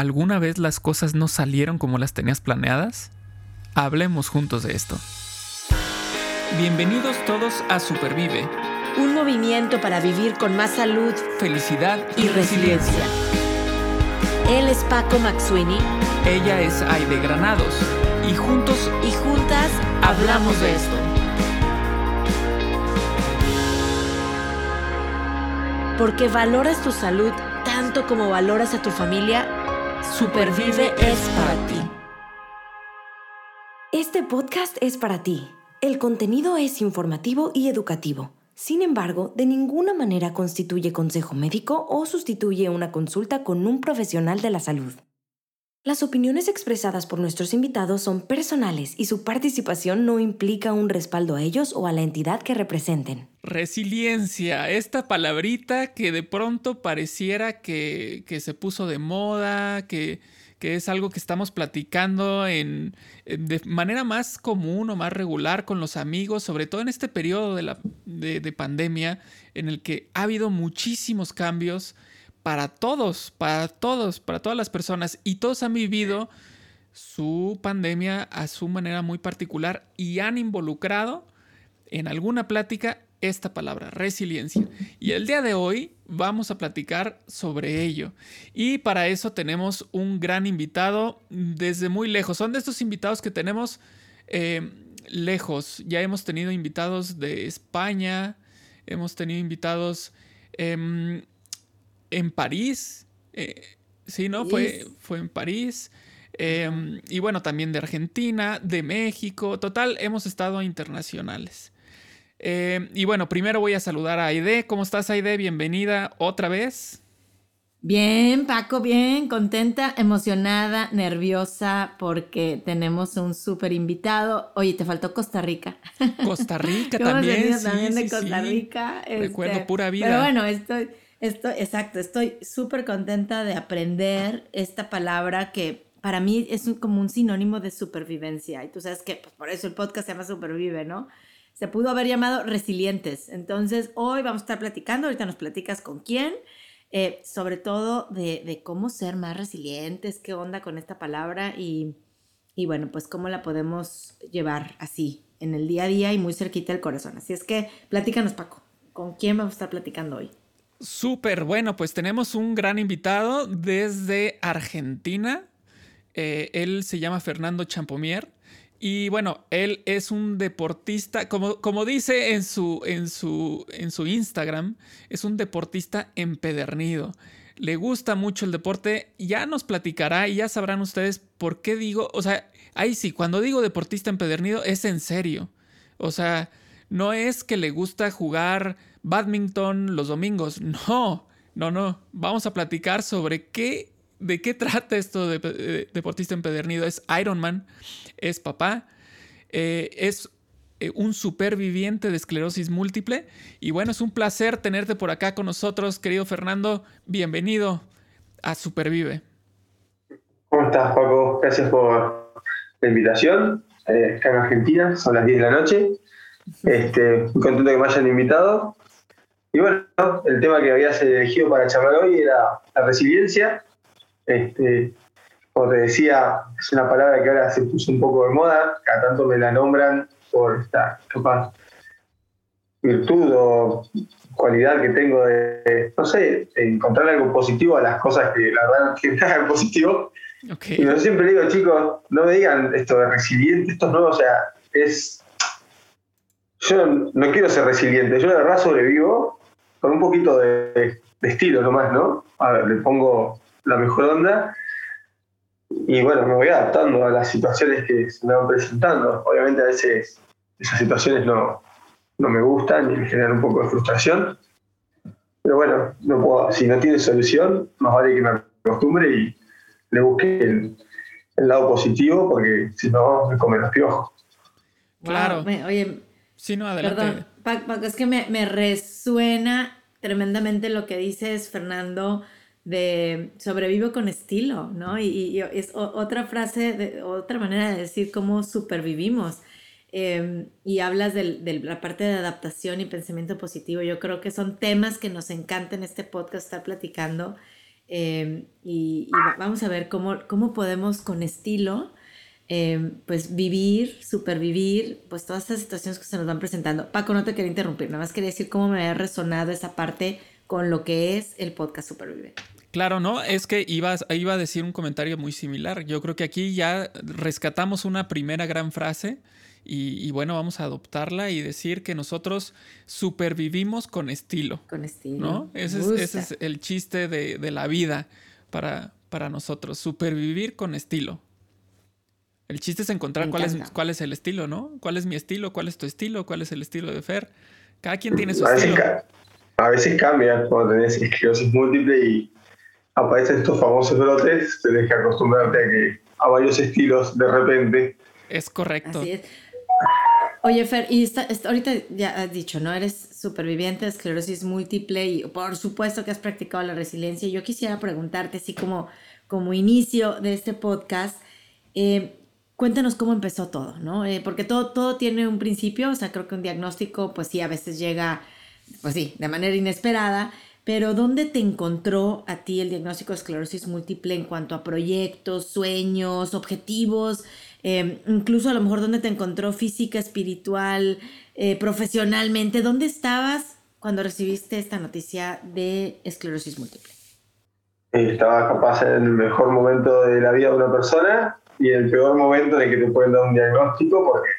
¿Alguna vez las cosas no salieron como las tenías planeadas? Hablemos juntos de esto. Bienvenidos todos a Supervive. Un movimiento para vivir con más salud, felicidad y, resiliencia. Él es Paco McSweeney. Ella es Aide Granados. Y juntos y juntas hablamos de esto. Porque valoras tu salud tanto como valoras a tu familia, Supervive es para ti. Este podcast es para ti. El contenido es informativo y educativo. Sin embargo, de ninguna manera constituye consejo médico o sustituye una consulta con un profesional de la salud. Las opiniones expresadas por nuestros invitados son personales y su participación no implica un respaldo a ellos o a la entidad que representen. Resiliencia, esta palabrita que de pronto pareciera que, se puso de moda, que, es algo que estamos platicando de manera más común o más regular con los amigos, sobre todo en este periodo de, la, de pandemia en el que ha habido muchísimos cambios para todos, para todos, para todas las personas. Y todos han vivido su pandemia a su manera muy particular y han involucrado en alguna plática esta palabra, resiliencia. Y el día de hoy vamos a platicar sobre ello. Y para eso tenemos un gran invitado desde muy lejos. Son de estos invitados que tenemos eh, lejos. Ya hemos tenido invitados de España, hemos tenido invitados em, en París. Eh, sí, ¿no? Fue, fue en París. Em, y bueno, también de Argentina, de México. Total, hemos estado internacionales. Em, y bueno, primero voy a saludar a Aide. ¿Cómo estás, Aide? Bienvenida otra vez. Bien, Paco, bien, contenta, emocionada, nerviosa porque tenemos un súper invitado. Oye, te faltó Costa Rica. Costa Rica también. Sí, también de Costa Rica. Recuerdo este, pura vida. Pero bueno, estoy, Estoy, exacto, estoy súper contenta de aprender esta palabra que para mí es como un sinónimo de supervivencia. Y tú sabes que pues, por eso el podcast se llama Supervive, ¿no? Se pudo haber llamado resilientes. Entonces, hoy vamos a estar platicando, ahorita nos platicas con quién, eh, sobre todo de, cómo ser más resilientes, qué onda con esta palabra y, y bueno, pues cómo la podemos llevar así en el día a día y muy cerquita del corazón. Así es que platícanos, Paco, ¿con quién vamos a estar platicando hoy? Súper, bueno, pues tenemos un gran invitado desde Argentina. Eh, él se llama Fernando Champomier. Y bueno, él es un deportista, como, como dice en su, en, su, en su Instagram, es un deportista empedernido. Le gusta mucho el deporte, ya nos platicará y ya sabrán ustedes por qué digo, o sea, ahí sí, cuando digo deportista empedernido es en serio. O sea, no es que le gusta jugar badminton los domingos. No, no, no. Vamos a platicar sobre qué, de qué trata esto de, deportista empedernido. Es Ironman, es papá, eh, es eh, un superviviente de esclerosis múltiple. Y bueno, es un placer tenerte por acá con nosotros, querido Fernando. Bienvenido a Supervive. ¿Cómo estás, Paco? Gracias por la invitación. Eh, acá en Argentina, son las 10 de la noche. Este, muy contento que me hayan invitado. Y bueno, el tema que habías elegido para charlar hoy era la resiliencia. Este, como te decía, es una palabra que ahora se puso un poco de moda, cada tanto me la nombran por esta capaz virtud o cualidad que tengo de, no sé, encontrar algo positivo a las cosas que la verdad que me hagan positivo. Y yo siempre digo, chicos, no me digan esto de resiliente, esto no, o sea, es... Yo no quiero ser resiliente, yo de verdad sobrevivo con un poquito de, estilo nomás, ¿no? A ver, le pongo la mejor onda y bueno, me voy adaptando a las situaciones que se me van presentando. Obviamente a veces esas situaciones no, me gustan y me generan un poco de frustración, pero bueno, no puedo, si no tiene solución, más vale que me acostumbre y le busque el, lado positivo porque si no me come los piojos. Claro. oye, si no, adelante. Paco, es que me, resuena tremendamente lo que dices, Fernando, de sobrevivo con estilo, ¿no? Y, es otra frase, otra manera de decir cómo supervivimos. Em, y hablas de, la parte de adaptación y pensamiento positivo. Yo creo que son temas que nos encanta en este podcast estar platicando. eh, y, vamos a ver cómo, cómo podemos con estilo eh, pues vivir, supervivir, pues todas estas situaciones que se nos van presentando. Paco, no te quería interrumpir, nada más quería decir cómo me ha resonado esa parte con lo que es el podcast Supervive. Claro, ¿no? Es que iba, iba a decir un comentario muy similar. Yo creo que aquí ya rescatamos una primera gran frase y, bueno, vamos a adoptarla y decir que nosotros supervivimos con estilo. Con estilo. ¿No? Ese es, el chiste de, la vida para, para nosotros, supervivir con estilo. El chiste es encontrar cuál es, cuál es el estilo, ¿no? ¿Cuál es mi estilo? ¿Cuál es tu estilo? ¿Cuál es el estilo de Fer? Cada quien tiene su estilo. a veces cambia cuando tenés esclerosis múltiple y aparecen estos famosos brotes, tenés que acostumbrarte a, que, a varios estilos de repente. Es correcto. Así es. Oye, Fer, y ahorita ya has dicho, ¿no? Eres superviviente de esclerosis múltiple y por supuesto que has practicado la resiliencia. Yo quisiera preguntarte, así como, como inicio de este podcast, eh, cuéntanos cómo empezó todo, ¿no? Eh, porque todo, todo tiene un principio, o sea, creo que un diagnóstico, pues sí, a veces llega, pues sí, de manera inesperada, pero ¿dónde te encontró a ti el diagnóstico de esclerosis múltiple en cuanto a proyectos, sueños, objetivos? Em, incluso a lo mejor dónde te encontró física, espiritual, eh, profesionalmente, ¿dónde estabas cuando recibiste esta noticia de esclerosis múltiple? Estaba capaz en el mejor momento de la vida de una persona y el peor momento en el que te pueden dar un diagnóstico porque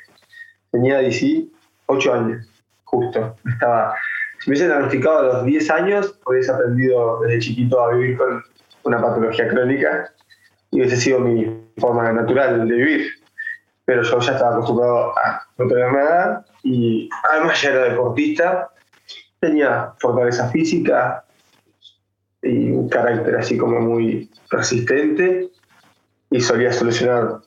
tenía 18 años, justo. Estaba, si me hubiese diagnosticado a los 10 años, hubiese aprendido desde chiquito a vivir con una patología crónica y hubiese sido mi forma natural de vivir. Pero yo ya estaba acostumbrado a no tener nada y además ya era deportista, tenía fortaleza física y un carácter así como muy persistente y solía solucionar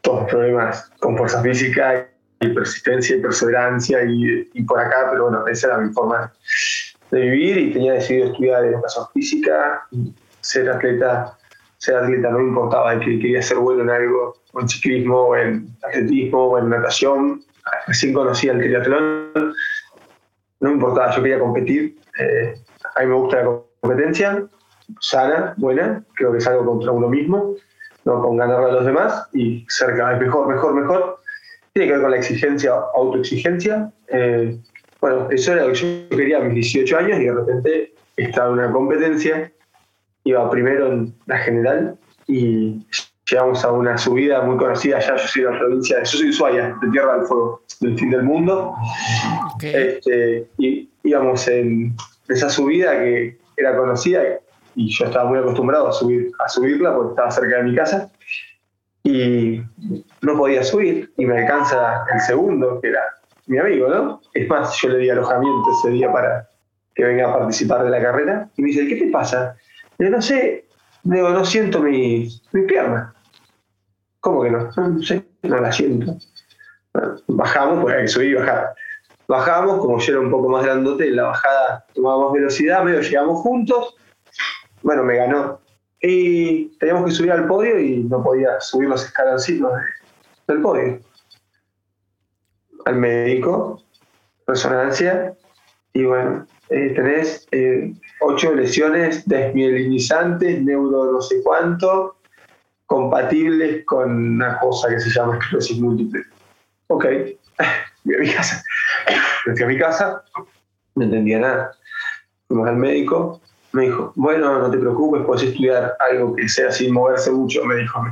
todos los problemas con fuerza física y persistencia y perseverancia y, y por acá, pero bueno, esa era mi forma de vivir y tenía decidido estudiar educación física ser atleta ser atleta, no me importaba que quería ser bueno en algo, en ciclismo, en atletismo, en natación. Recién conocía el triatlón, no me importaba, yo quería competir. Eh, a mí me gusta la competencia, sana, buena, creo que es algo contra uno mismo, no con ganarle a los demás y ser cada vez mejor, mejor, mejor. Tiene que ver con la exigencia, autoexigencia. Eh, bueno, eso era lo que yo quería a mis 18 años y de repente estaba en una competencia iba primero en la general y llegamos a una subida muy conocida allá, yo soy de la provincia, yo soy de Ushuaia, de Tierra del Fuego, del fin del mundo. Este, y íbamos en esa subida que era conocida y yo estaba muy acostumbrado a, subir, a subirla porque estaba cerca de mi casa y no podía subir y me alcanza el segundo, que era mi amigo, ¿no? Es más, yo le di alojamiento ese día para que venga a participar de la carrera y me dice, ¿qué te pasa? no sé, digo, no siento mi, mi pierna. ¿Cómo que no? No la siento. bajamos, porque hay que subir y bajar. Bajamos, como yo era un poco más grandote, la bajada tomábamos velocidad, medio llegamos juntos. Bueno, me ganó. Y teníamos que subir al podio y no podía subir los escaloncitos del podio. Al médico, resonancia, y bueno, eh, tenés eh, ocho lesiones desmielinizantes, neuro no sé cuánto, compatibles con una cosa que se llama esclerosis múltiple. Ok, voy a mi casa. fui a mi casa, no entendía nada. Fuimos al médico, me dijo, bueno, no te preocupes, puedes estudiar algo que sea sin moverse mucho, me dijo.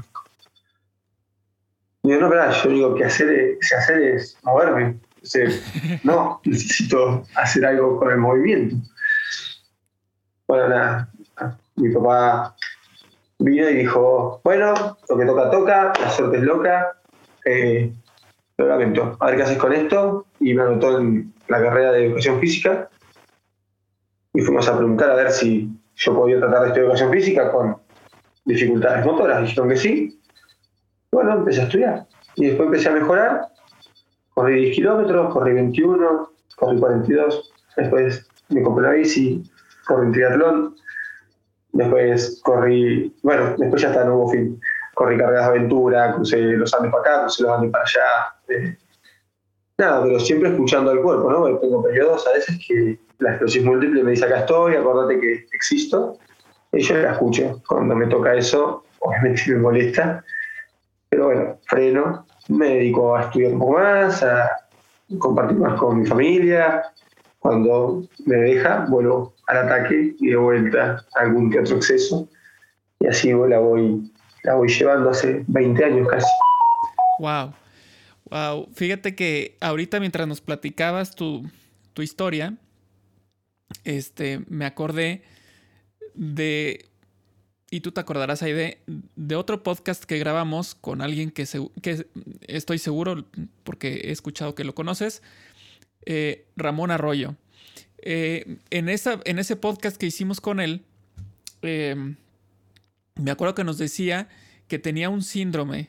Y yo, no, pero yo digo que hacer, hacer es moverme no, necesito hacer algo con el movimiento. Bueno, nada, mi papá vino y dijo, bueno, lo que toca, toca, la suerte es loca, eh, lo lamento, a ver qué haces con esto, y me anotó en la carrera de educación física, y fuimos a preguntar a ver si yo podía tratar de esta educación física con dificultades motoras, dijeron que sí, bueno, empecé a estudiar, y después empecé a mejorar, corrí 10 kilómetros, corrí 21, corrí 42, después me compré la bici, corrí un triatlón, después corrí, bueno, después ya está, no hubo fin, corrí carreras de aventura, crucé los Andes para acá, crucé los Andes para allá, eh, nada, pero siempre escuchando al cuerpo, ¿no? tengo periodos a veces que la esclerosis múltiple me dice acá estoy, acordate que existo, Y yo la escucho. Cuando me toca eso, obviamente me molesta. Pero bueno, freno, me dedico a estudiar un poco más, a compartir más con mi familia. Cuando me deja, vuelvo al ataque y de vuelta a algún que otro exceso. Y así la voy, la voy llevando hace 20 años casi. Wow. Fíjate que ahorita mientras nos platicabas tu, tu historia, este, me acordé de, y tú te acordarás ahí de, de otro podcast que grabamos con alguien que, que estoy seguro, porque he escuchado que lo conoces, eh, Ramón Arroyo. Eh, en, esa, en ese podcast que hicimos con él, em, me acuerdo que nos decía que tenía un síndrome,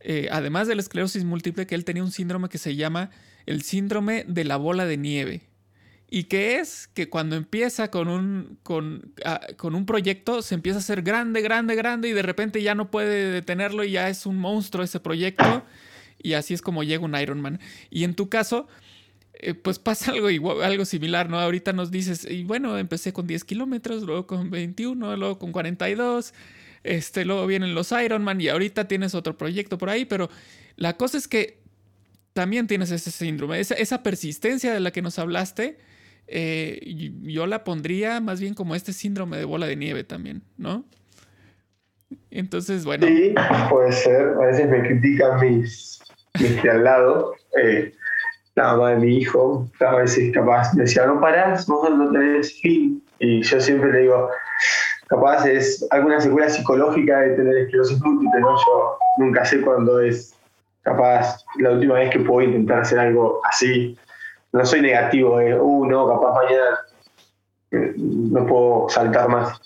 eh, además de la esclerosis múltiple, que él tenía un síndrome que se llama el síndrome de la bola de nieve. Y que es que cuando empieza con un, con, ah, con un proyecto se empieza a hacer grande, grande, grande y de repente ya no puede detenerlo y ya es un monstruo ese proyecto. Y así es como llega un Iron Man. Y en tu caso, eh, pues pasa algo, algo similar, ¿no? Ahorita nos dices, y bueno, empecé con 10 kilómetros, luego con 21, luego con 42, este, luego vienen los Iron Man y ahorita tienes otro proyecto por ahí, pero la cosa es que también tienes ese síndrome, esa, persistencia de la que nos hablaste eh, yo la pondría más bien como este síndrome de bola de nieve también, ¿no? Entonces, bueno. Sí, puede ser. A veces me critican mis, mis de al lado. Eh, la mamá de mi hijo, a veces capaz me decía, no parás, vos no tenés fin. Y yo siempre le digo, capaz es alguna secuela psicológica de tener esclerosis múltiple, ¿no? Yo nunca sé cuándo es capaz la última vez que puedo intentar hacer algo así no soy negativo de, uh, no, capaz mañana eh, no puedo saltar más.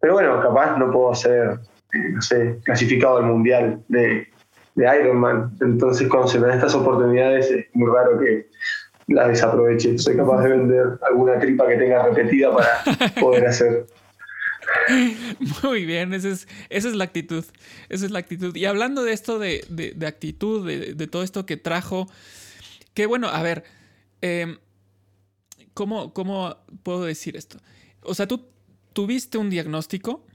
Pero bueno, capaz no puedo ser, eh, no sé, clasificado al mundial de, de Ironman. Entonces, cuando se me dan estas oportunidades, es muy raro que las desaproveche. Soy capaz de vender alguna tripa que tenga repetida para poder hacer. Muy bien, esa es, esa es la actitud. Esa es la actitud. Y hablando de esto de, de, actitud, de, de, todo esto que trajo, que bueno, a ver, Em, ¿cómo, puedo decir esto? O sea, tú tuviste un diagnóstico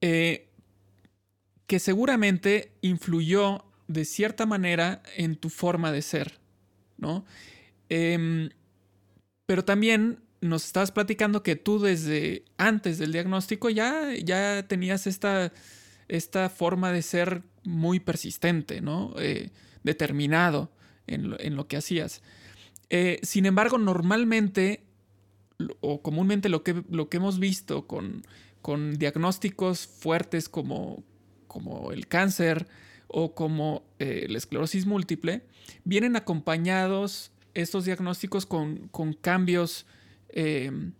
eh, que seguramente influyó de cierta manera en tu forma de ser, ¿no? Em, pero también nos estabas platicando que tú desde antes del diagnóstico ya, ya tenías esta, esta forma de ser muy persistente, ¿no? Eh, determinado en en lo, que hacías. Eh, sin embargo, normalmente o comúnmente lo que, lo que hemos visto con, con diagnósticos fuertes como, como el cáncer o como eh, la esclerosis múltiple, vienen acompañados estos diagnósticos con, cambios em,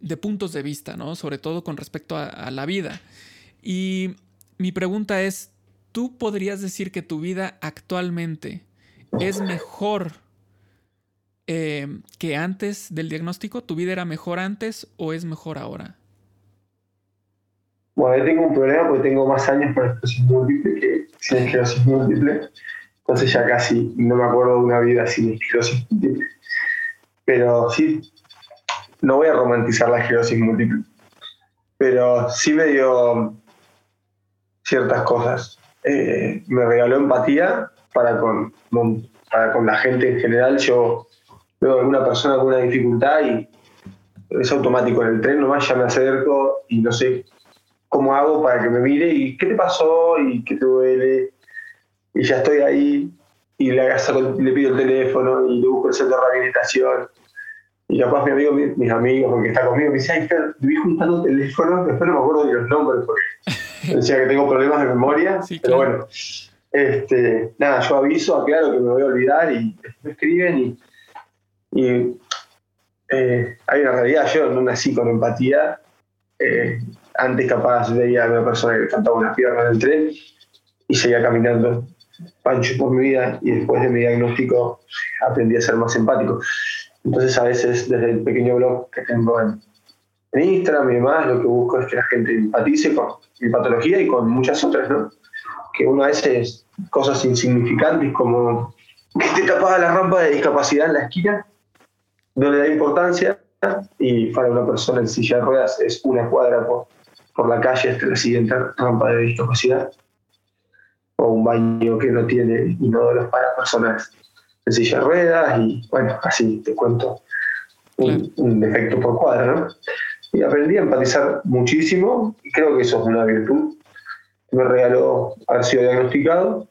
de puntos de vista, ¿no? Sobre todo con respecto a, la vida. Y mi pregunta es, ¿tú podrías decir que tu vida actualmente es mejor eh, que antes del diagnóstico? ¿Tu vida era mejor antes o es mejor ahora? Bueno, yo tengo un problema porque tengo más años para esclerosis múltiple que sin esclerosis múltiple. Entonces ya casi no me acuerdo de una vida sin esclerosis múltiple. Pero sí, no voy a romantizar la esclerosis múltiple. Pero sí me dio ciertas cosas. Eh, me regaló empatía para con, para con la gente en general. Yo veo alguna persona con una dificultad y es automático en el tren, nomás ya me acerco y no sé cómo hago para que me mire y qué te pasó y qué te duele. Y ya estoy ahí y le, le pido el teléfono y le busco el centro de rehabilitación. Y capaz mi amigo, mis amigos, porque está conmigo, me dice, ay, Fer, vi juntando teléfonos, después no me acuerdo de los nombres porque decía que tengo problemas de memoria, pero bueno. Este, nada, yo aviso, aclaro que me voy a olvidar y me escriben y y eh, hay una realidad, yo no nací con empatía. Eh, antes capaz veía a una persona que cantaba una pierna en el tren y seguía caminando pancho por mi vida y después de mi diagnóstico aprendí a ser más empático. Entonces a veces desde el pequeño blog que tengo en, Instagram y demás, lo que busco es que la gente empatice con mi patología y con muchas otras, ¿no? Que uno a veces cosas insignificantes como que te tapaba la rampa de discapacidad en la esquina no le da importancia y para una persona en silla de ruedas es una cuadra por, por la calle hasta la siguiente rampa de discapacidad o un baño que no tiene inodoros para personas en silla de ruedas y bueno, así te cuento un, defecto por cuadra, ¿no? Y aprendí a empatizar muchísimo y creo que eso es una virtud. Me regaló haber sido diagnosticado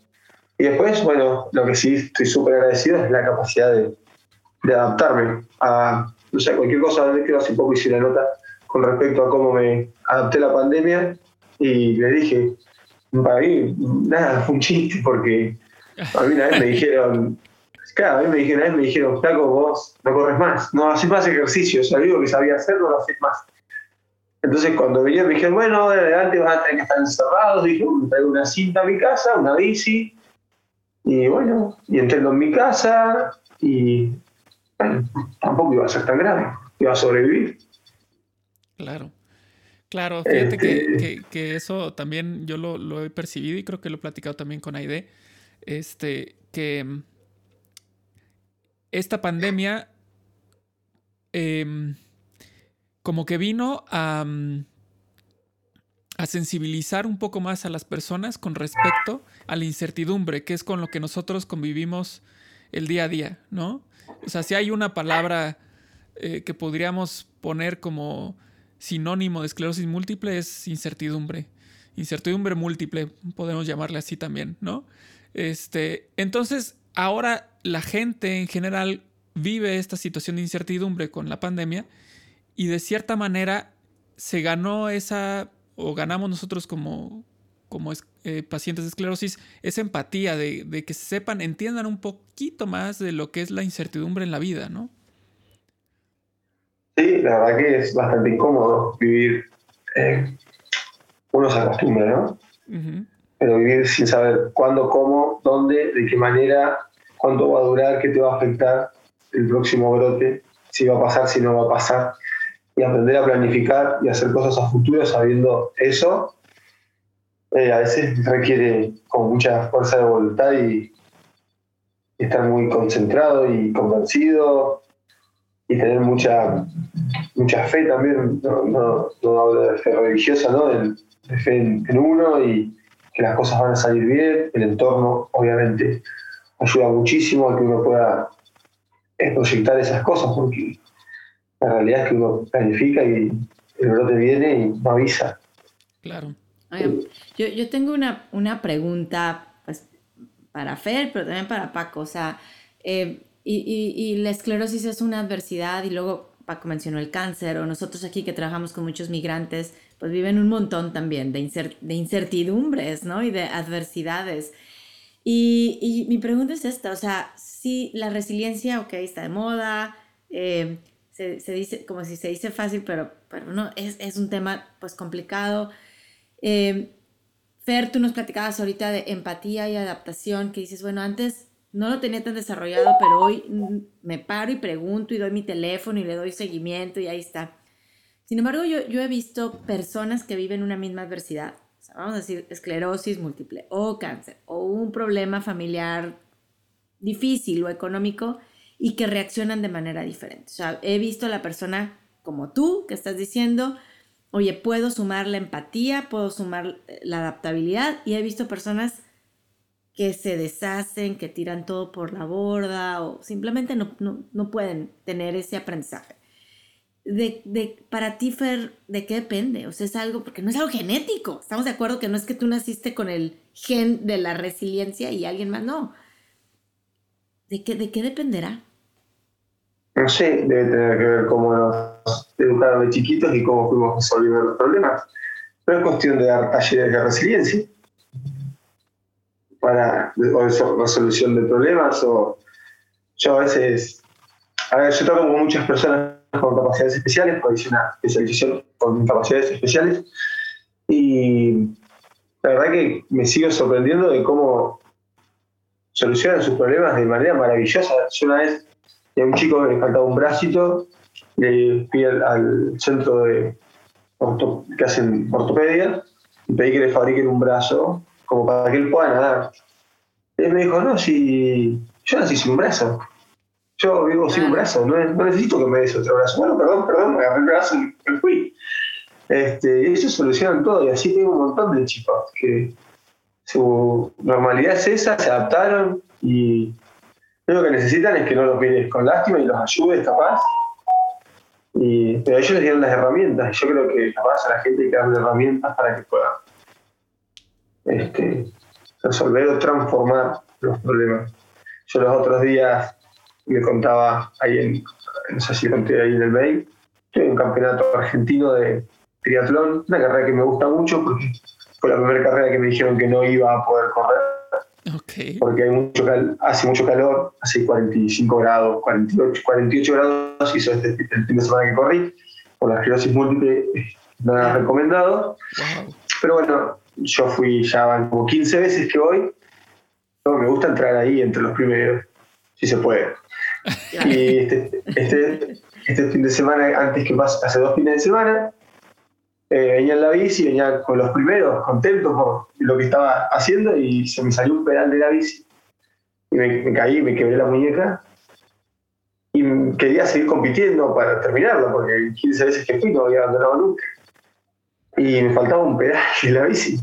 y después, bueno, lo que sí estoy súper agradecido es la capacidad de, de adaptarme a, no sé, cualquier cosa. Creo hace poco hice una nota con respecto a cómo me adapté a la pandemia y le dije, para mí, nada, fue un chiste porque a mí una vez me dijeron, claro, a mí me dijeron, me dijeron, Flaco, vos no corres más, no haces más ejercicio, o sea, que sabía hacer, no lo haces más. Entonces cuando vinieron me dijeron, bueno, de adelante van a tener que estar encerrados, dije, me traigo una cinta a mi casa, una bici, y bueno, y entré en mi casa, y bueno, tampoco iba a ser tan grave, iba a sobrevivir. Claro. Claro, fíjate este que, eso también yo lo, he percibido y creo que lo he platicado también con Aide. Este, que esta pandemia em, como que vino a, mm, a sensibilizar un poco más a las personas con respecto a la incertidumbre, que es con lo que nosotros convivimos el día a día, ¿no? O sea, si hay una palabra eh, que podríamos poner como sinónimo de esclerosis múltiple es incertidumbre. Incertidumbre múltiple, podemos llamarle así también, ¿no? Este, entonces, ahora la gente en general vive esta situación de incertidumbre con la pandemia y de cierta manera se ganó esa, o ganamos nosotros como, como eh, pacientes de esclerosis, esa empatía de, de que sepan, entiendan un poquito más de lo que es la incertidumbre en la vida, ¿no? Sí, la verdad que es bastante incómodo vivir. Eh, uno se acostumbra, ¿no? Pero vivir sin saber cuándo, cómo, dónde, de qué manera, cuánto va a durar, qué te va a afectar el próximo brote, si va a pasar, si no va a pasar. Y aprender a planificar y hacer cosas a futuro sabiendo eso, eh, a veces requiere con mucha fuerza de voluntad y estar muy concentrado y convencido y tener mucha, mucha fe también, no, no, no hablo de fe religiosa, ¿no? de, fe en, uno y que las cosas van a salir bien, el entorno obviamente ayuda muchísimo a que uno pueda eh, proyectar esas cosas, porque la realidad es que uno planifica y el brote viene y no avisa. Claro. yo, yo tengo una, una pregunta pues, para Fer, pero también para Paco. O sea, eh, y, y, la esclerosis es una adversidad y luego Paco mencionó el cáncer o nosotros aquí que trabajamos con muchos migrantes, pues viven un montón también de, de incertidumbres, ¿no? Y de adversidades. Y, y, mi pregunta es esta, o sea, si la resiliencia, ok, está de moda, eh, se, se, dice, como si se dice fácil, pero, pero no, es, es un tema pues complicado. Eh, Fer, tú nos platicabas ahorita de empatía y adaptación, que dices, bueno, antes no lo tenía tan desarrollado, pero hoy me paro y pregunto y doy mi teléfono y le doy seguimiento y ahí está. Sin embargo, yo, he visto personas que viven una misma adversidad, vamos a decir esclerosis múltiple o cáncer o un problema familiar difícil o económico y que reaccionan de manera diferente. O sea, he visto a la persona como tú que estás diciendo, oye, puedo sumar la empatía, puedo sumar la adaptabilidad y he visto personas que se deshacen, que tiran todo por la borda o simplemente no, no, pueden tener ese aprendizaje. De, de, para ti, Fer, ¿de qué depende? O sea, es algo, porque no es algo genético. Estamos de acuerdo que no es que tú naciste con el gen de la resiliencia y alguien más, no. ¿De qué, de qué dependerá? No sé, debe tener que ver cómo nos educaron de chiquitos y cómo fuimos resolviendo los problemas. Pero es cuestión de dar talleres de resiliencia para o resolución de problemas o yo a veces, a ver, yo trabajo con muchas personas con capacidades especiales, porque hice una especialización con capacidades especiales y la verdad que me sigo sorprendiendo de cómo solucionan sus problemas de manera maravillosa. Yo una vez a un chico que le faltaba un bracito, le fui al, centro de que hacen ortopedia y pedí que le fabriquen un brazo como para que él pueda nadar. Él me dijo, no, si yo nací sin brazo. Yo vivo sin un brazo, no, necesito que me des otro brazo. Bueno, perdón, perdón, me agarré el brazo y me fui. Este, ellos solucionan todo y así tengo un montón de chicos que su normalidad es esa, se adaptaron y lo que necesitan es que no los mires con lástima y los ayudes capaz. Y, pero ellos les dieron las herramientas y yo creo que capaz a la gente hay que darle herramientas para que puedan este, resolver o transformar los problemas. Yo los otros días me contaba ahí en, no sé si conté ahí en el mail, estoy en un campeonato argentino de triatlón, una carrera que me gusta mucho porque fue la primera carrera que me dijeron que no iba a poder correr. Porque hay mucho hace mucho calor, hace 45 grados, 48, 48 grados hizo este, el fin de semana que corrí, por la esclerosis múltiple, nada recomendado. Pero bueno, yo fui ya como 15 veces que voy. me gusta entrar ahí entre los primeros, si se puede. Y este, este, este, fin de semana, antes que pase, hace dos fines de semana, eh, venía en la bici, venía con los primeros, contento por lo que estaba haciendo y se me salió un pedal de la bici. Y me, caí, me quebré la muñeca. Y quería seguir compitiendo para terminarlo, porque 15 veces que fui no había abandonado nunca. Y me faltaba un pedal de la bici.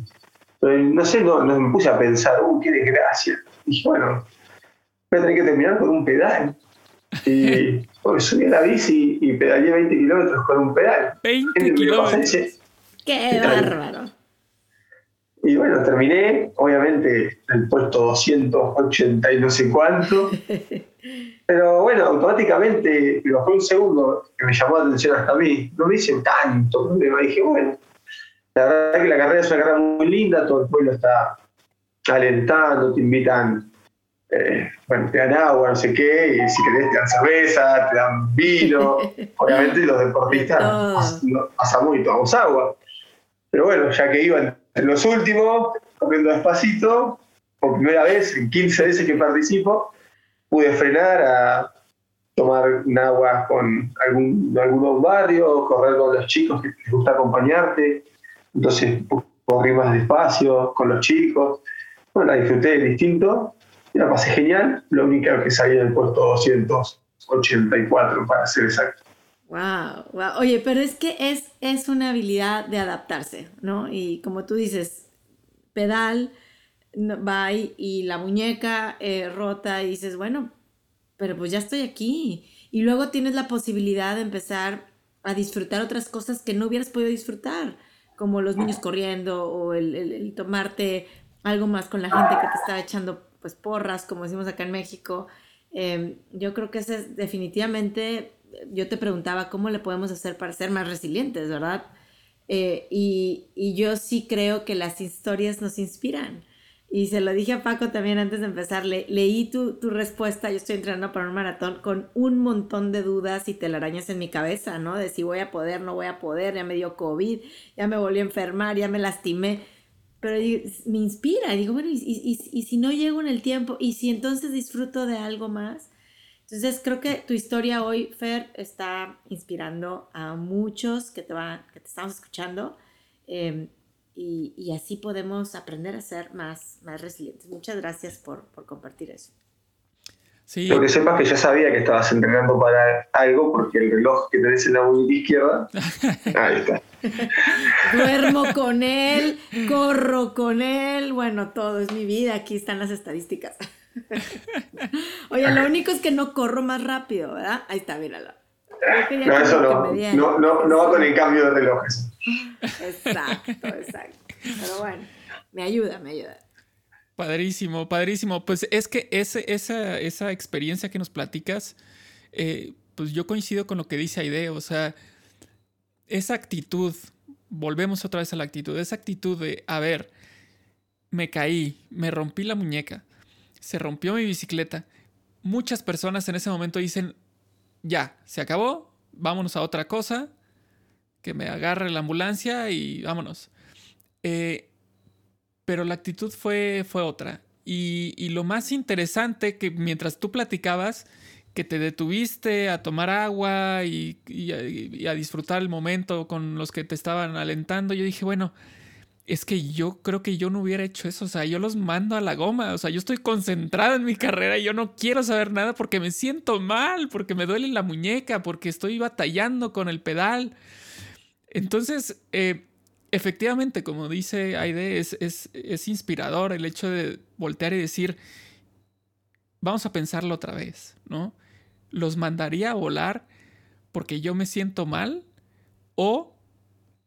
no sé, no, me puse a pensar, uh, qué desgracia. Y dije, bueno, voy a tener que terminar con un pedal. Y pues, subí a la bici y pedaleé 20 kilómetros con un pedal. 20 kilómetros. ¡Qué bárbaro! Y bueno, terminé, obviamente, el puesto 280 y no sé cuánto. Pero bueno, automáticamente, pero fue un segundo que me llamó la atención hasta a mí. No me hice tanto problema. Dije, bueno, la verdad que la carrera es una carrera muy linda, todo el pueblo está alentando, te invitan eh, bueno, te dan agua, no sé qué, y si querés te dan cerveza, te dan vino. Obviamente los deportistas pasa muy, tomamos agua. Pero bueno, ya que iba en los últimos, comiendo despacito, por primera vez, en 15 veces que participo, pude frenar a tomar un agua con algún, algunos barrios, correr con los chicos que les gusta acompañarte. Entonces corrí más despacio con los chicos. Bueno, la disfruté distinto la pasé genial, lo único que salí en el puesto 284 para ser exacto. Wow, wow. Oye, pero es que es, es una habilidad de adaptarse, ¿no? Y como tú dices, pedal, va y la muñeca eh, rota y dices, bueno, pero pues ya estoy aquí. Y luego tienes la posibilidad de empezar a disfrutar otras cosas que no hubieras podido disfrutar, como los niños corriendo o el, el tomarte algo más con la gente que te está echando pues porras, como decimos acá en México. Em, yo creo que ese es definitivamente, yo te preguntaba cómo le podemos hacer para ser más resilientes, ¿verdad? Eh, y, y, yo sí creo que las historias nos inspiran. Y se lo dije a Paco también antes de empezar, leí tu, tu, respuesta, yo estoy entrenando para un maratón con un montón de dudas y telarañas en mi cabeza, ¿no? De si voy a poder, no voy a poder, ya me dio COVID, ya me volví a enfermar, ya me lastimé pero me inspira. Digo, bueno, y, si no llego en el tiempo? ¿Y si entonces disfruto de algo más? Entonces creo que tu historia hoy, Fer, está inspirando a muchos que te, van, que te estamos escuchando em, y, así podemos aprender a ser más, más resilientes. Muchas gracias por, por compartir eso. Lo que sepas que ya sabía que estabas entrenando para algo porque el reloj que tenés en la mano izquierda, ahí está. Duermo con él, corro con él, bueno, todo es mi vida, aquí están las estadísticas. Oye, lo único es que no corro más rápido, ¿verdad? Ahí está, míralo. No, eso no, no, no, no va con el cambio de relojes. Exacto, exacto. Pero bueno, me ayuda, me ayuda. Padrísimo, padrísimo. Pues es que esa, esa experiencia que nos platicas, eh, pues yo coincido con lo que dice Aide, o sea, esa actitud, volvemos otra vez a la actitud, esa actitud de, a ver, me caí, me rompí la muñeca, se rompió mi bicicleta. Muchas personas en ese momento dicen, ya, se acabó, vámonos a otra cosa, que me agarre la ambulancia y vámonos. Eh, pero la actitud fue, fue otra. Y, lo más interesante que mientras tú platicabas, que te detuviste a tomar agua y, a, disfrutar el momento con los que te estaban alentando, yo dije, bueno, es que yo creo que yo no hubiera hecho eso. O sea, yo los mando a la goma. O sea, yo estoy concentrada en mi carrera y yo no quiero saber nada porque me siento mal, porque me duele la muñeca, porque estoy batallando con el pedal. Entonces, eh, efectivamente, como dice Aide, es, es, inspirador el hecho de voltear y decir, vamos a pensarlo otra vez, ¿no? ¿Los mandaría a volar porque yo me siento mal o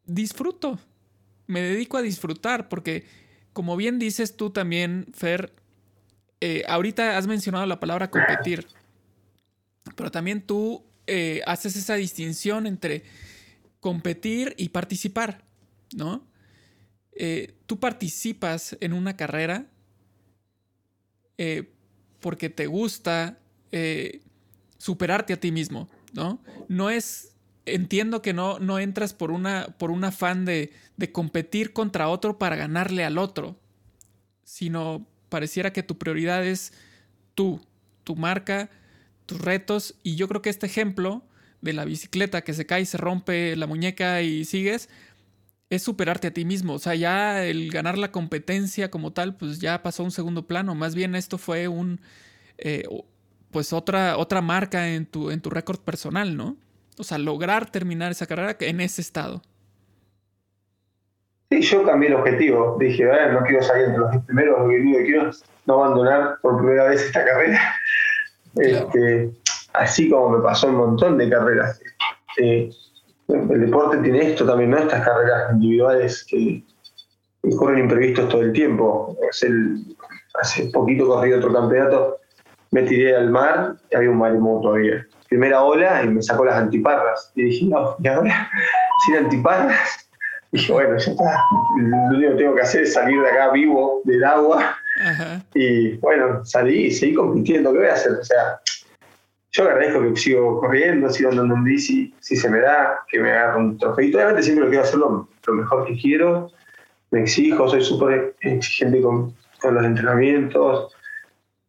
disfruto? Me dedico a disfrutar porque, como bien dices tú también, Fer, eh, ahorita has mencionado la palabra competir, pero también tú eh, haces esa distinción entre competir y participar. ¿No? Eh, tú participas en una carrera eh, porque te gusta eh, superarte a ti mismo, ¿no? No es, entiendo que no, no entras por, una, por un afán de, de competir contra otro para ganarle al otro, sino pareciera que tu prioridad es tú, tu marca, tus retos, y yo creo que este ejemplo de la bicicleta que se cae, se rompe la muñeca y sigues, es superarte a ti mismo. O sea, ya el ganar la competencia como tal, pues ya pasó a un segundo plano. Más bien esto fue un, eh, pues otra, otra marca en tu, en tu récord personal, ¿no? O sea, lograr terminar esa carrera en ese estado. Sí, yo cambié el objetivo. Dije, no quiero salir entre los primeros, lo que quiero es no abandonar por primera vez esta carrera. Este, así como me pasó un montón de carreras. Eh, el deporte tiene esto también, ¿no? Estas carreras individuales que corren imprevistos todo el tiempo. hace poquito corrí otro campeonato, me tiré al mar y había un maremoto todavía. Primera ola y me sacó las antiparras. Y dije, no, ¿y ahora? Sin antiparras. dije, bueno, ya está. Lo único que tengo que hacer es salir de acá vivo del agua. Y bueno, salí y seguí compitiendo. ¿Qué voy a hacer? O sea, yo agradezco que sigo corriendo, sigo andando en bici, si se me da, que me agarre un trofeito. Obviamente siempre lo quiero hacer lo, mejor que quiero, me exijo, soy súper exigente con, los entrenamientos,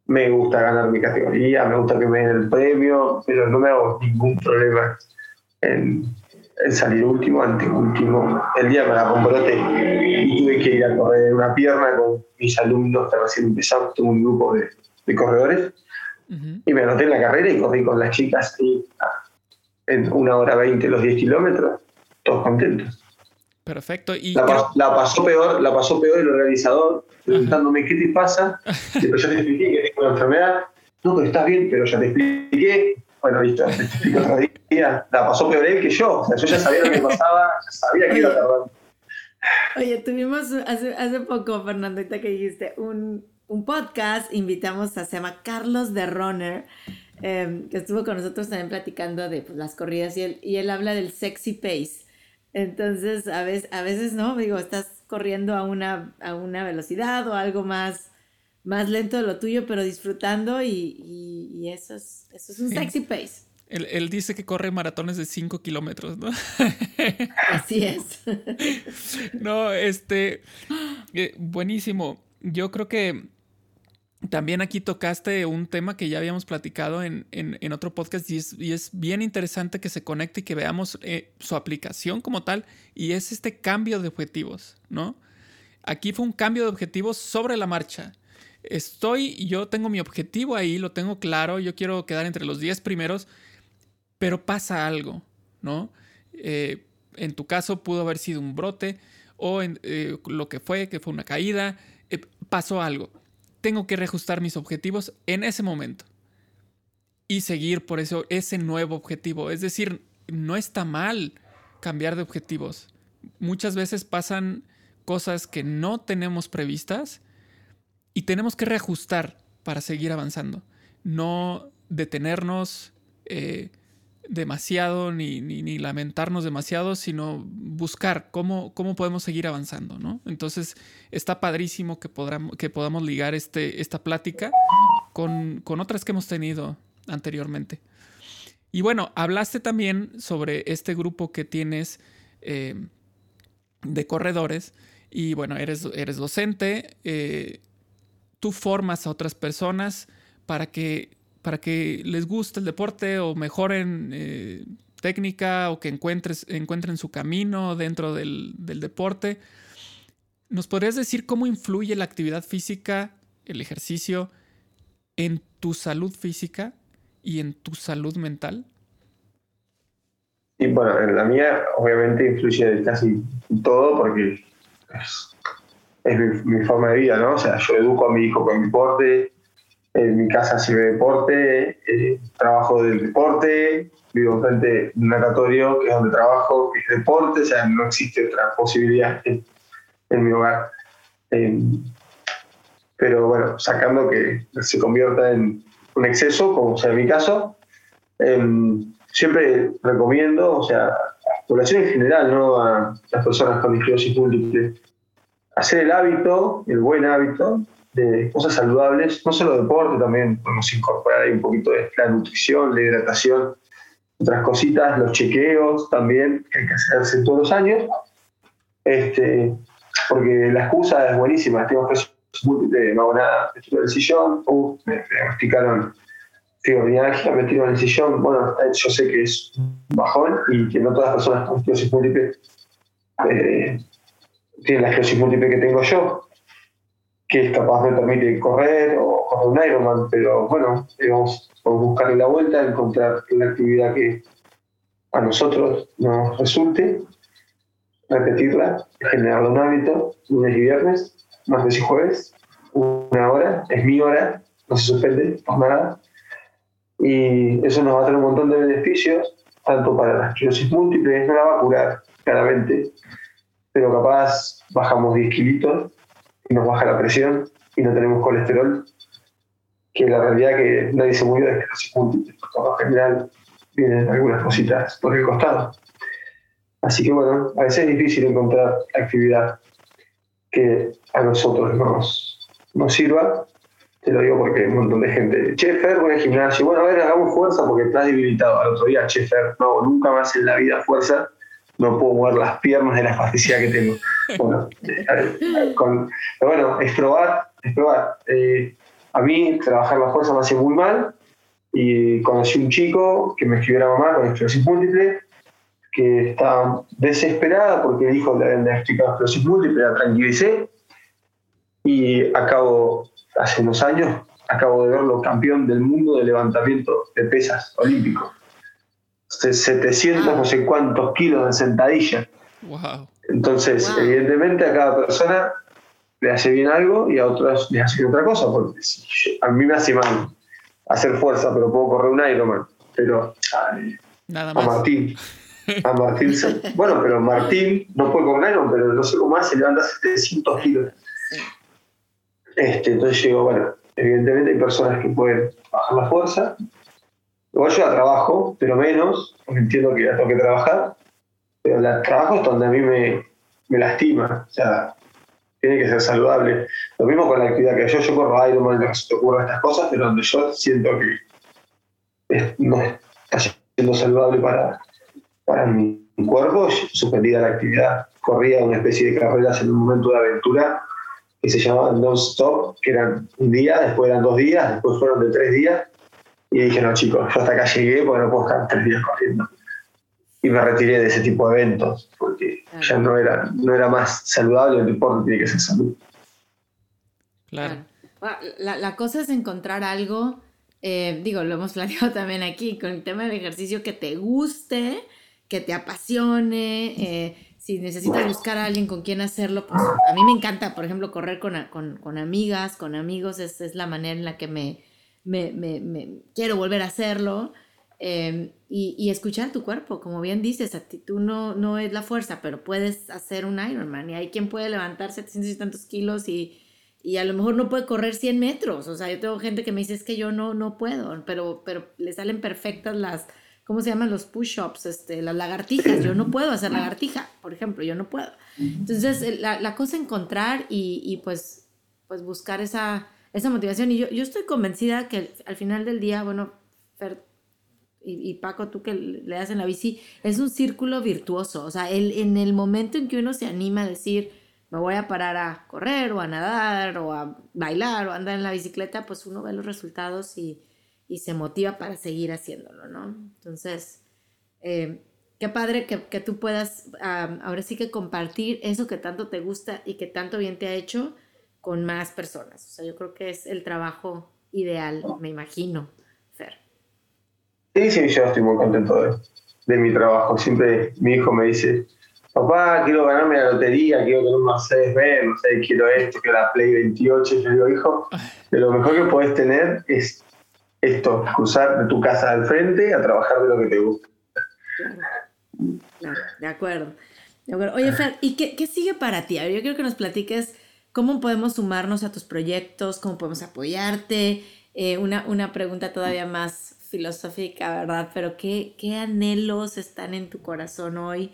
me gusta ganar mi categoría, me gusta que me den el premio, pero no me hago ningún problema en, salir último, anteúltimo. El día me la y tuve que ir a correr una pierna con mis alumnos que recién empezamos, tengo un grupo de corredores y me anoté en la carrera y corrí con las chicas y, ah, en una hora veinte los 10 kilómetros, todos contentos. Perfecto. Y la, pasó peor, la pasó peor el organizador, preguntándome qué te pasa. Después yo te expliqué que tengo una enfermedad. No, pero estás bien, pero ya te expliqué. Bueno, listo, te explico otro día. La pasó peor él que yo. O sea, yo ya sabía lo que pasaba, ya sabía que iba a tardar. Oye, tuvimos hace, hace poco, Fernando, que dijiste, un, un podcast, invitamos a, se llama Carlos de Runner, em, que estuvo con nosotros también platicando de pues, las corridas y él, y él habla del sexy pace. Entonces, a veces, a veces no, digo, estás corriendo a una, a una velocidad o algo más, más lento de lo tuyo, pero disfrutando y, eso, es, eso es un sexy pace. Él, dice que corre maratones de 5 kilómetros, ¿no? Así es. no, este, eh, buenísimo. Yo creo que también aquí tocaste un tema que ya habíamos platicado en, otro podcast y es, bien interesante que se conecte y que veamos eh, su aplicación como tal y es este cambio de objetivos, ¿no? Aquí fue un cambio de objetivos sobre la marcha. Estoy, yo tengo mi objetivo ahí, lo tengo claro, yo quiero quedar entre los 10 primeros, pero pasa algo, ¿no? Eh, en tu caso pudo haber sido un brote o en, eh, lo que fue, que fue una caída, pasó algo tengo que reajustar mis objetivos en ese momento y seguir por eso ese nuevo objetivo. Es decir, no está mal cambiar de objetivos. Muchas veces pasan cosas que no tenemos previstas y tenemos que reajustar para seguir avanzando. No detenernos, eh, demasiado ni, ni, lamentarnos demasiado, sino buscar cómo, cómo podemos seguir avanzando, ¿no? Entonces está padrísimo que, podamos, que podamos ligar este, esta plática con, otras que hemos tenido anteriormente. Y bueno, hablaste también sobre este grupo que tienes eh, de corredores y bueno, eres, eres docente, eh, tú formas a otras personas para que para que les guste el deporte o mejoren eh, técnica o que encuentres, encuentren su camino dentro del, deporte. ¿nos podrías decir cómo influye la actividad física, el ejercicio, en tu salud física y en tu salud mental? Y bueno, en la mía obviamente influye casi todo porque es, mi, forma de vida, ¿no? O sea, yo educo a mi hijo con deporte, en mi casa sirve deporte, eh, trabajo del deporte, vivo frente de un natatorio que es donde trabajo, que es deporte, o sea, no existe otra posibilidad en, mi hogar. Em, pero bueno, sacando que se convierta en un exceso, como sea en mi caso, em, siempre recomiendo, o sea, a la población en general, no a las personas con esclerosis múltiple, hacer el hábito, el buen hábito de cosas saludables, no solo deporte, también podemos incorporar ahí un poquito de la nutrición, la hidratación, otras cositas, los chequeos también, que hay que hacerse todos los años, este, porque la excusa es buenísima, tengo esclerosis múltiple, no hago nada, me tiro del sillón, uh, me diagnosticaron fibromialgia, me tiro en el sillón, bueno, yo sé que es bajón y que no todas las personas con esclerosis múltiple eh, tienen la esclerosis múltiple que tengo yo, que es capaz me permite correr o correr un Ironman, pero bueno, vamos a buscarle la vuelta, encontrar la actividad que a nosotros nos resulte, repetirla, generar un hábito, lunes y viernes, martes y jueves, una hora, es mi hora, no se suspende, no nada y eso nos va a traer un montón de beneficios, tanto para la esclerosis múltiple, no la va a curar, claramente, pero capaz bajamos 10 kilitos y nos baja la presión y no tenemos colesterol, que la realidad es que nadie se murió de esclerosis múltiple, porque en general vienen algunas cositas por el costado. Así que bueno, a veces es difícil encontrar actividad que a nosotros nos, nos sirva te lo digo porque hay un montón de gente. Che, Fer, voy al gimnasio. Bueno, a ver, hagamos fuerza porque estás debilitado. Al otro día, che, Fer, no, nunca más en la vida fuerza. No puedo mover las piernas de la espasticidad que tengo. Bueno, eh, con, bueno es probar, es probar. Eh, a mí trabajar la fuerza me hace muy mal y conocí un chico que me escribió la mamá con esclerosis múltiple que estaba desesperada porque el hijo le habían diagnosticado esclerosis múltiple, la tranquilicé y acabo hace unos años acabo de verlo campeón del mundo de levantamiento de pesas olímpico. 700 no sé cuántos kilos de sentadilla. Entonces, evidentemente a cada persona le hace bien algo y a otros le hace otra cosa. Porque a mí me hace mal hacer fuerza, pero puedo correr un Ironman. Pero a Martín, a Martín, bueno, pero Martín no puede correr un Ironman, pero no sé cómo hace, levanta 700 kilos. Este, entonces digo, bueno, evidentemente hay personas que pueden bajar la fuerza. Igual yo la trabajo, pero menos, porque entiendo que la tengo que trabajar, pero la trabajo es donde a mí me, me lastima. O sea, tiene que ser saludable. Lo mismo con la actividad que yo, yo corro Ironman, no se te ocurran estas cosas, pero donde yo siento que no está siendo saludable para, para mi cuerpo, suspendida la actividad. Corría una especie de carreras en un momento de aventura que se llamaban non-stop, que eran un día, después eran dos días, después fueron de tres días. Y dije, no, chicos, yo hasta acá llegué porque no puedo estar tres días corriendo. Y me retiré de ese tipo de eventos, porque ya no era, no era más saludable, el deporte tiene que ser salud. Claro. La, la cosa es encontrar algo, eh, digo, lo hemos platicado también aquí, con el tema del ejercicio que te guste, que te apasione, eh, si necesitas buscar a alguien con quien hacerlo, pues a mí me encanta, por ejemplo, correr con, con, amigas, con amigos, es, es, la manera en la que me, me, me, quiero volver a hacerlo. Em, y, y, escuchar tu cuerpo, como bien dices, a ti tú no, no es la fuerza, pero puedes hacer un Ironman y hay quien puede levantar 700 y tantos kilos y, y a lo mejor no puede correr 100 metros. O sea, yo tengo gente que me dice es que yo no, no puedo, pero, pero le salen perfectas las, ¿cómo se llaman los push-ups? Este, las lagartijas. Yo no puedo hacer lagartija, por ejemplo, yo no puedo. Entonces, la, la cosa es encontrar y, y, pues, pues buscar esa, esa motivación. Y yo, yo estoy convencida que al final del día, bueno, Fer y, Paco, tú que le das en la bici, es un círculo virtuoso. O sea, el, en el momento en que uno se anima a decir, me voy a parar a correr o a nadar o a bailar o a andar en la bicicleta, pues uno ve los resultados y, y se motiva para seguir haciéndolo, ¿no? Entonces, eh, qué padre que, que tú puedas ahora sí que compartir eso que tanto te gusta y que tanto bien te ha hecho con más personas. O sea, yo creo que es el trabajo ideal, me imagino, Fer. Sí, sí, yo estoy muy contento de, de mi trabajo. Siempre mi hijo me dice, papá, quiero ganarme la lotería, quiero tener un Mercedes Benz, no sé, quiero esto, quiero la Play 28. Y yo digo, hijo, de lo mejor que puedes tener es esto, cruzar de tu casa al frente a trabajar de lo que te gusta. Claro, de acuerdo. De acuerdo. Oye, Fer, ¿y qué, qué sigue para ti? A ver, yo quiero que nos platiques cómo podemos sumarnos a tus proyectos, cómo podemos apoyarte. Eh, una, una pregunta todavía más filosófica, ¿verdad? Pero ¿qué, qué anhelos están en tu corazón hoy?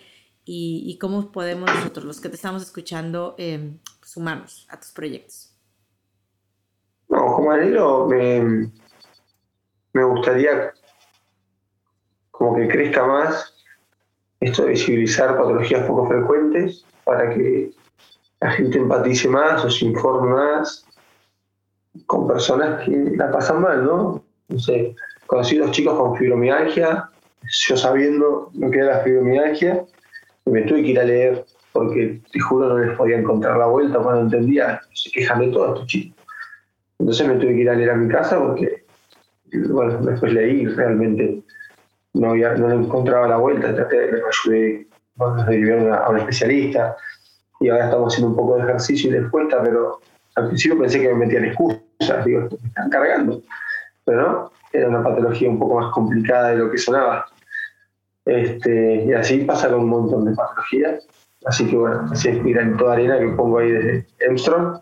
y, cómo podemos nosotros, los que te estamos escuchando, eh, sumarnos a tus proyectos. No, como anhelo, me, me gustaría como que crezca más esto de visibilizar patologías poco frecuentes para que la gente empatice más o se informe más con personas que la pasan mal, ¿no? No sé, conocí dos chicos con fibromialgia, yo sabiendo lo que era la fibromialgia, me tuve que ir a leer porque te juro no les podía encontrar la vuelta cuando entendía, se quejan de todo estos chicos. Entonces me tuve que ir a leer a mi casa porque, bueno, después leí realmente no, había, no encontraba la vuelta, traté, me ayudé, bueno, a, un especialista y ahora estamos haciendo un poco de ejercicio y les cuesta, pero al principio pensé que me metían excusas, digo, me están cargando, pero no, era una patología un poco más complicada de lo que sonaba. Este, y así pasa con un montón de patologías. Así que bueno, así es mi toda arena que pongo ahí desde Emstrom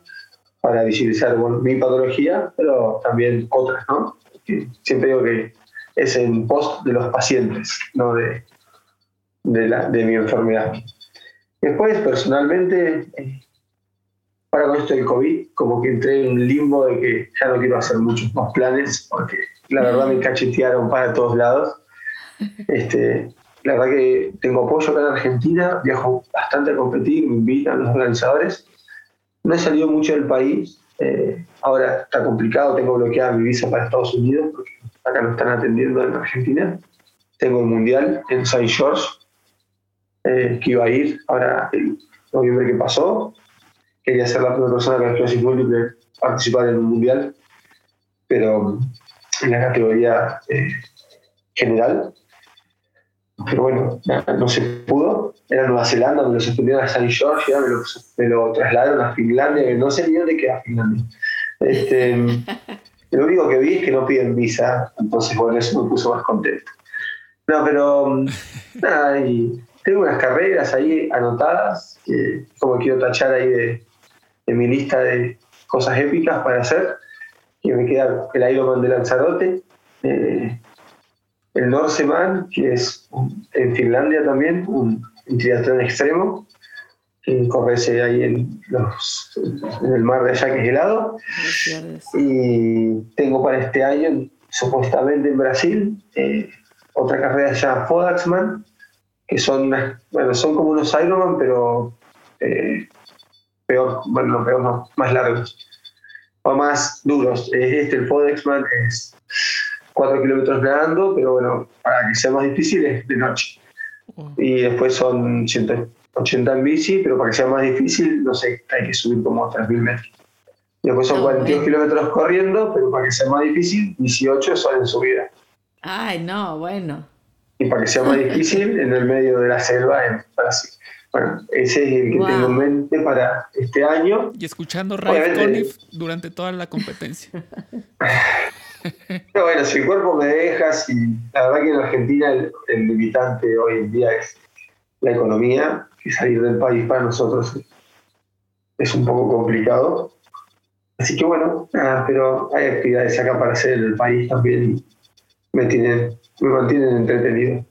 para visibilizar mi patología, pero también otras, ¿no? siempre digo que es en post de los pacientes, no de, de, la, de mi enfermedad. Después, personalmente, ahora con esto del COVID, como que entré en un limbo de que ya no quiero hacer muchos más planes, porque la verdad me cachetearon para todos lados. Este, la verdad que tengo apoyo acá en Argentina, viajo bastante a competir, me invitan los organizadores. No he salido mucho del país, eh, ahora está complicado, tengo bloqueada mi visa para Estados Unidos, porque acá no están atendiendo en Argentina. Tengo el Mundial en St. George, eh, que iba a ir ahora el noviembre que pasó. Quería ser la primera persona con esclerosis múltiple participar en un Mundial, pero en la categoría eh, general pero bueno, no se pudo. Era Nueva Zelanda, me lo suspendieron a San George, me lo, me lo trasladaron a Finlandia, no sé ni dónde queda Finlandia. Este, lo único que vi es que no piden visa, entonces bueno, eso me puso más contento. No, pero nada, y tengo unas carreras ahí anotadas, que como quiero tachar ahí de, de mi lista de cosas épicas para hacer, y me queda el Ironman de Lanzarote, eh, el Norseman, que es en Finlandia también, un, triatlón extremo, que corre ahí en, los, en el mar de allá que es helado. Y tengo para este año, supuestamente en Brasil, eh, otra carrera ya Fodaxman, que son, bueno, son como unos Ironman, pero eh, peor, bueno, no peor, más largos o más duros. Este, el Fodaxman, es 4 kilómetros nadando, pero bueno, para que sea más difícil es de noche. Y después son 180 en bici, pero para que sea más difícil, no sé, hay que subir como a 3.000 metros. Y después son 42 kilómetros corriendo, pero para que sea más difícil, 18 son en subida. Ay, no, bueno. Y para que sea más difícil, en el medio de la selva en Brasil. Bueno, ese es el que tengo en mente para este año. Y escuchando Ray Conniff durante toda la competencia. Pero bueno, si el cuerpo me deja, si la verdad que en Argentina el, limitante hoy en día es la economía, y salir del país para nosotros es un poco complicado. Así que bueno, nada, pero hay actividades acá para hacer en el país también y me, tienen, me mantienen entretenido.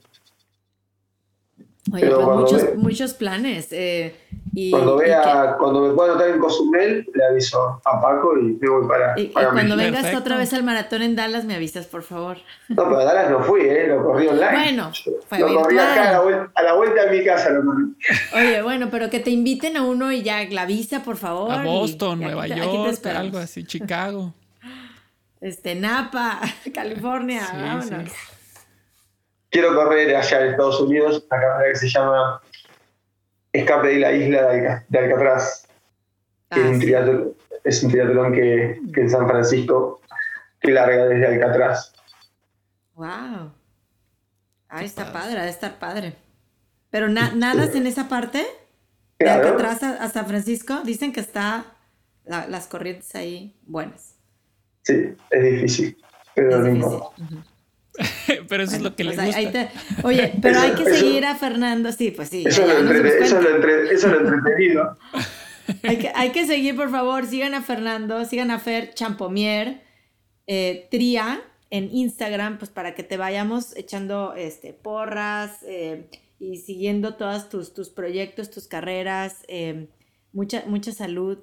Oye, pues muchos, muchos planes. Eh, y, cuando vea, cuando me pueda anotar en Cozumel, le aviso a Paco y me voy para. Y, cuando vengas otra vez al maratón en Dallas, me avisas, por favor. No, pero a Dallas no fui, ¿eh? Lo corrí online. Bueno, fue Lo corrí acá a la, vuelta, a la vuelta de mi casa, lo corrí. Oye, bueno, pero que te inviten a uno y ya la visa, por favor. A Boston, Nueva York, algo así, Chicago. Este, Napa, California, vámonos. Quiero correr allá en Estados Unidos una carrera que se llama Escape de la Isla de, Alcatraz. es, un ah, triatlón, que, en San Francisco que larga desde Alcatraz. ¡Wow! Ahí está padre, debe estar padre. Pero nada en esa parte, de Alcatraz a, San Francisco, dicen que está las corrientes ahí buenas. Sí, es difícil, pero no importa. pero eso es lo que le pues gusta. Oye, pero hay que seguir a Fernando, sí, pues sí. Eso, lo, eso, lo, entretenido. hay, que, hay que seguir, por favor, sigan a Fernando, sigan a Fer Champomier, eh, Tria, en Instagram, pues para que te vayamos echando este, porras eh, y siguiendo todos tus, tus proyectos, tus carreras. Eh, mucha, mucha salud,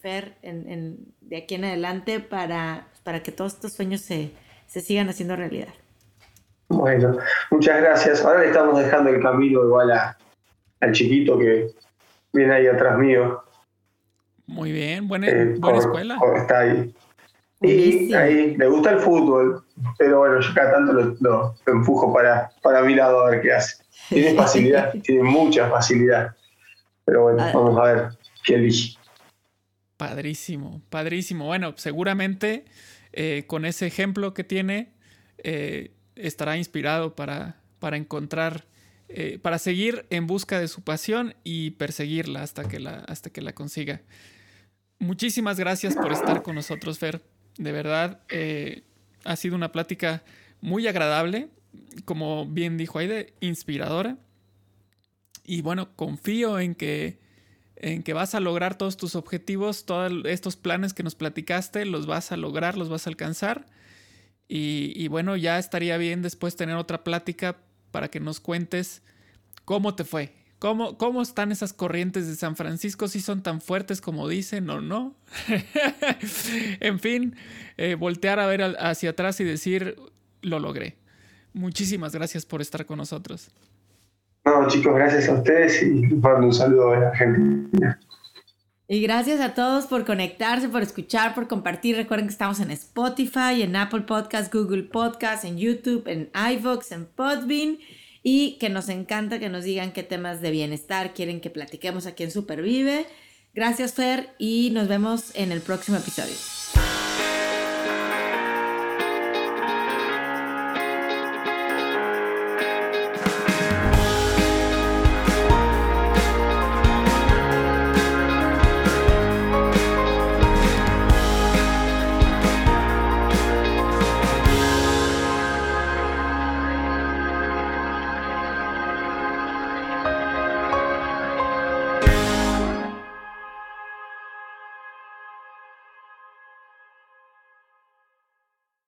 Fer, en, de aquí en adelante para, para que todos estos sueños se se sigan haciendo realidad. Bueno, muchas gracias. Ahora le estamos dejando el camino igual al chiquito que viene ahí atrás mío. Muy bien, buena, eh, escuela. está ahí. Y ahí le gusta el fútbol, pero bueno, yo cada tanto lo, empujo para, para mi lado a ver qué hace. Tiene facilidad, tiene mucha facilidad. Pero bueno, ah. vamos a ver qué elige. Padrísimo, padrísimo. Bueno, seguramente eh, con ese ejemplo que tiene, eh, estará inspirado para, para encontrar, eh, para seguir en busca de su pasión y perseguirla hasta que la, hasta que la consiga. Muchísimas gracias por estar con nosotros, Fer. De verdad, ha sido una plática muy agradable, como bien dijo Aide, inspiradora. Y bueno, confío en que en que vas a lograr todos tus objetivos, todos estos planes que nos platicaste, los vas a lograr, los vas a alcanzar. Y, bueno, ya estaría bien después tener otra plática para que nos cuentes cómo te fue. ¿Cómo, ¿Cómo están esas corrientes de San Francisco? ¿Si son tan fuertes como dicen o no? en fin, eh, voltear a ver hacia atrás y decir, lo logré. Muchísimas gracias por estar con nosotros. No, chicos, gracias a ustedes y mando un saludo a la Argentina. Y gracias a todos por conectarse, por escuchar, por compartir. Recuerden que estamos en Spotify, en Apple Podcast, Google Podcast, en YouTube, en iVoox, en Podbean. Y que nos encanta que nos digan qué temas de bienestar quieren que platiquemos aquí en Supervive. Gracias, Fer, y nos vemos en el próximo episodio.